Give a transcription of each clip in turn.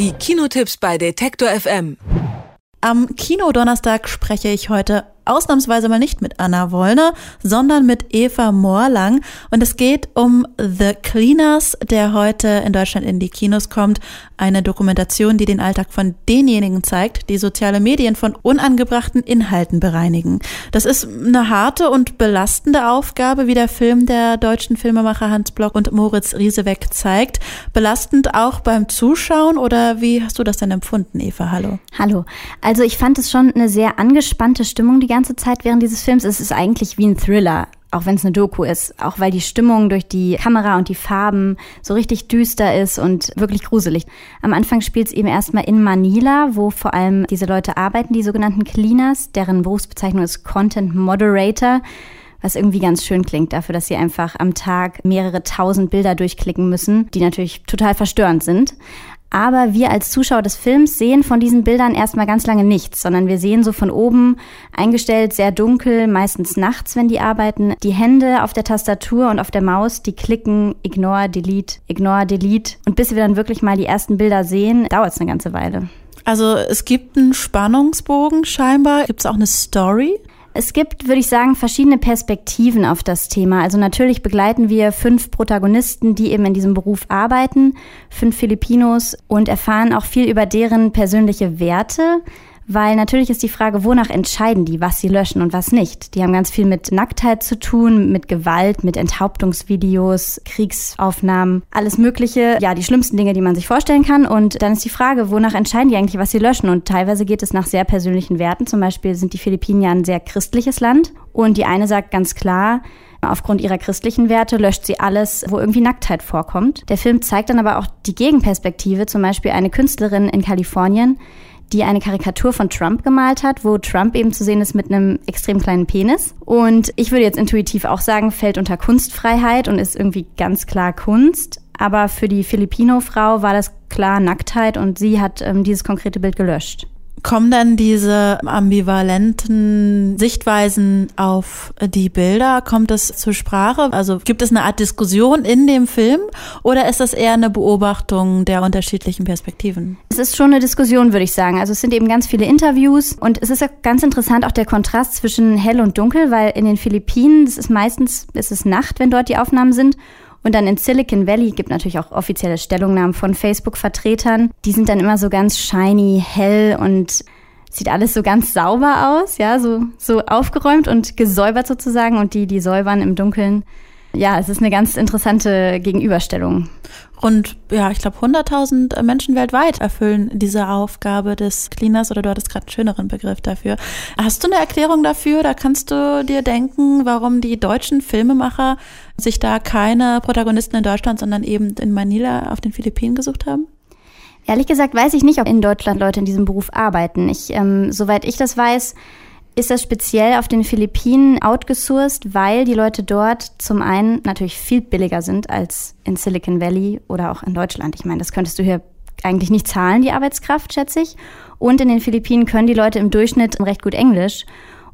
Die Kinotipps bei Detektor FM. Am Kinodonnerstag spreche ich heute ausnahmsweise mal nicht mit Anna Wollner, sondern mit Eva Morlang. Und es geht um The Cleaners, der heute in Deutschland in die Kinos kommt. Eine Dokumentation, die den Alltag von denjenigen zeigt, die soziale Medien von unangebrachten Inhalten bereinigen. Das ist eine harte und belastende Aufgabe, wie der Film der deutschen Filmemacher Hans Block und Moritz Rieseweck zeigt. Belastend auch beim Zuschauen oder wie hast du das denn empfunden, Eva? Hallo. Hallo. Also ich fand es schon eine sehr angespannte Stimmung die ganze Zeit während dieses Films. Es ist eigentlich wie ein Thriller, auch wenn es eine Doku ist. Auch weil die Stimmung durch die Kamera und die Farben so richtig düster ist und wirklich gruselig. Am Anfang spielt es eben erstmal in Manila, wo vor allem diese Leute arbeiten, die sogenannten Cleaners, deren Berufsbezeichnung ist Content Moderator was irgendwie ganz schön klingt dafür, dass sie einfach am Tag mehrere tausend Bilder durchklicken müssen, die natürlich total verstörend sind. Aber wir als Zuschauer des Films sehen von diesen Bildern erstmal ganz lange nichts, sondern wir sehen so von oben eingestellt, sehr dunkel, meistens nachts, wenn die arbeiten, die Hände auf der Tastatur und auf der Maus, die klicken, ignore, delete, ignore, delete. Und bis wir dann wirklich mal die ersten Bilder sehen, dauert es eine ganze Weile. Also es gibt einen Spannungsbogen scheinbar. Gibt es auch eine Story? Es gibt, würde ich sagen, verschiedene Perspektiven auf das Thema. Also natürlich begleiten wir fünf Protagonisten, die eben in diesem Beruf arbeiten, fünf Filipinos und erfahren auch viel über deren persönliche Werte, weil natürlich ist die Frage, wonach entscheiden die, was sie löschen und was nicht. Die haben ganz viel mit Nacktheit zu tun, mit Gewalt, mit Enthauptungsvideos, Kriegsaufnahmen, alles Mögliche. Ja, die schlimmsten Dinge, die man sich vorstellen kann. Und dann ist die Frage, wonach entscheiden die eigentlich, was sie löschen? Und teilweise geht es nach sehr persönlichen Werten. Zum Beispiel sind die Philippinen ja ein sehr christliches Land. Und die eine sagt ganz klar, Aufgrund ihrer christlichen Werte löscht sie alles, wo irgendwie Nacktheit vorkommt. Der Film zeigt dann aber auch die Gegenperspektive, zum Beispiel eine Künstlerin in Kalifornien, die eine Karikatur von Trump gemalt hat, wo Trump eben zu sehen ist mit einem extrem kleinen Penis. Und ich würde jetzt intuitiv auch sagen, fällt unter Kunstfreiheit und ist irgendwie ganz klar Kunst. Aber für die Filipino-Frau war das klar Nacktheit und sie hat ähm, dieses konkrete Bild gelöscht. Kommen dann diese ambivalenten Sichtweisen auf die Bilder? Kommt das zur Sprache? Also gibt es eine Art Diskussion in dem Film oder ist das eher eine Beobachtung der unterschiedlichen Perspektiven? Es ist schon eine Diskussion, würde ich sagen. Also es sind eben ganz viele Interviews und es ist ganz interessant auch der Kontrast zwischen hell und dunkel, weil in den Philippinen, es ist meistens, es ist Nacht, wenn dort die Aufnahmen sind und dann in Silicon Valley gibt natürlich auch offizielle Stellungnahmen von Facebook-Vertretern. Die sind dann immer so ganz shiny, hell und sieht alles so ganz sauber aus, ja, so, so aufgeräumt und gesäubert sozusagen. Und die, die säubern im Dunkeln, ja, es ist eine ganz interessante Gegenüberstellung. Rund, ja, ich glaube, 100.000 Menschen weltweit erfüllen diese Aufgabe des Cleaners oder du hattest gerade einen schöneren Begriff dafür. Hast du eine Erklärung dafür? Da kannst du dir denken, warum die deutschen Filmemacher sich da keine Protagonisten in Deutschland, sondern eben in Manila auf den Philippinen gesucht haben? Ehrlich gesagt weiß ich nicht, ob in Deutschland Leute in diesem Beruf arbeiten. Ich, ähm, soweit ich das weiß, ist das speziell auf den Philippinen outgesourced, weil die Leute dort zum einen natürlich viel billiger sind als in Silicon Valley oder auch in Deutschland. Ich meine, das könntest du hier eigentlich nicht zahlen, die Arbeitskraft, schätze ich. Und in den Philippinen können die Leute im Durchschnitt recht gut Englisch.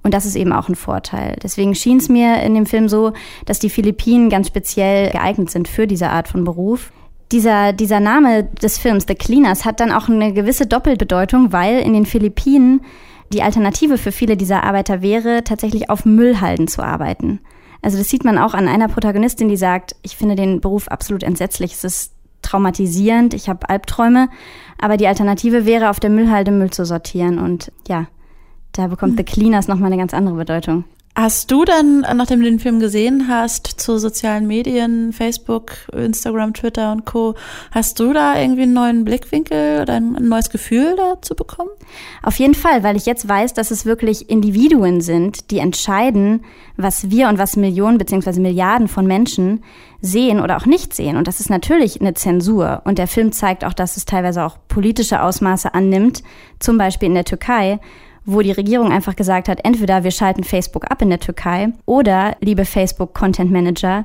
Und das ist eben auch ein Vorteil. Deswegen schien es mir in dem Film so, dass die Philippinen ganz speziell geeignet sind für diese Art von Beruf. Dieser, dieser Name des Films, The Cleaners, hat dann auch eine gewisse Doppelbedeutung, weil in den Philippinen die Alternative für viele dieser Arbeiter wäre, tatsächlich auf Müllhalden zu arbeiten. Also das sieht man auch an einer Protagonistin, die sagt, ich finde den Beruf absolut entsetzlich, es ist traumatisierend, ich habe Albträume, aber die Alternative wäre, auf der Müllhalde Müll zu sortieren. Und ja, da bekommt mhm. The Cleaners nochmal eine ganz andere Bedeutung. Hast du dann, nachdem du den Film gesehen hast, zu sozialen Medien, Facebook, Instagram, Twitter und Co., hast du da irgendwie einen neuen Blickwinkel oder ein neues Gefühl dazu bekommen? Auf jeden Fall, weil ich jetzt weiß, dass es wirklich Individuen sind, die entscheiden, was wir und was Millionen beziehungsweise Milliarden von Menschen sehen oder auch nicht sehen. Und das ist natürlich eine Zensur. Und der Film zeigt auch, dass es teilweise auch politische Ausmaße annimmt, zum Beispiel in der Türkei wo die Regierung einfach gesagt hat, entweder wir schalten Facebook ab in der Türkei oder, liebe Facebook Content Manager,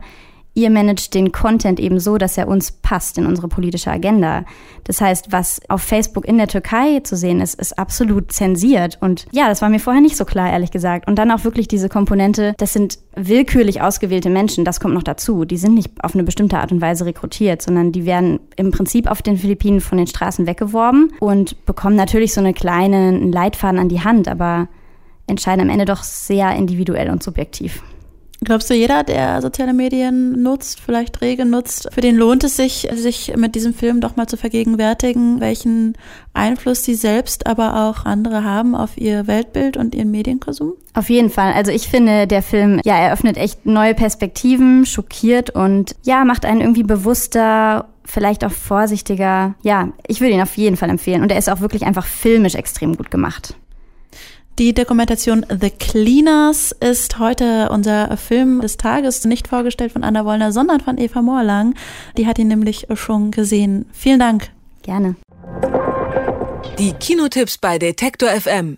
ihr managt den Content eben so, dass er uns passt in unsere politische Agenda. Das heißt, was auf Facebook in der Türkei zu sehen ist, ist absolut zensiert. Und ja, das war mir vorher nicht so klar, ehrlich gesagt. Und dann auch wirklich diese Komponente, das sind willkürlich ausgewählte Menschen, das kommt noch dazu. Die sind nicht auf eine bestimmte Art und Weise rekrutiert, sondern die werden im Prinzip auf den Philippinen von den Straßen weggeworben und bekommen natürlich so eine kleine Leitfaden an die Hand, aber entscheiden am Ende doch sehr individuell und subjektiv. Glaubst du, jeder, der soziale Medien nutzt, vielleicht rege nutzt, für den lohnt es sich, sich mit diesem Film doch mal zu vergegenwärtigen, welchen Einfluss sie selbst, aber auch andere haben auf ihr Weltbild und ihren Medienkonsum? Auf jeden Fall. Also ich finde, der Film, ja, eröffnet echt neue Perspektiven, schockiert und ja, macht einen irgendwie bewusster vielleicht auch vorsichtiger. Ja, ich würde ihn auf jeden Fall empfehlen. Und er ist auch wirklich einfach filmisch extrem gut gemacht. Die Dokumentation The Cleaners ist heute unser Film des Tages, nicht vorgestellt von Anna Wollner, sondern von Eva Moorlang. Die hat ihn nämlich schon gesehen. Vielen Dank. Gerne. Die Kinotipps bei Detektor FM.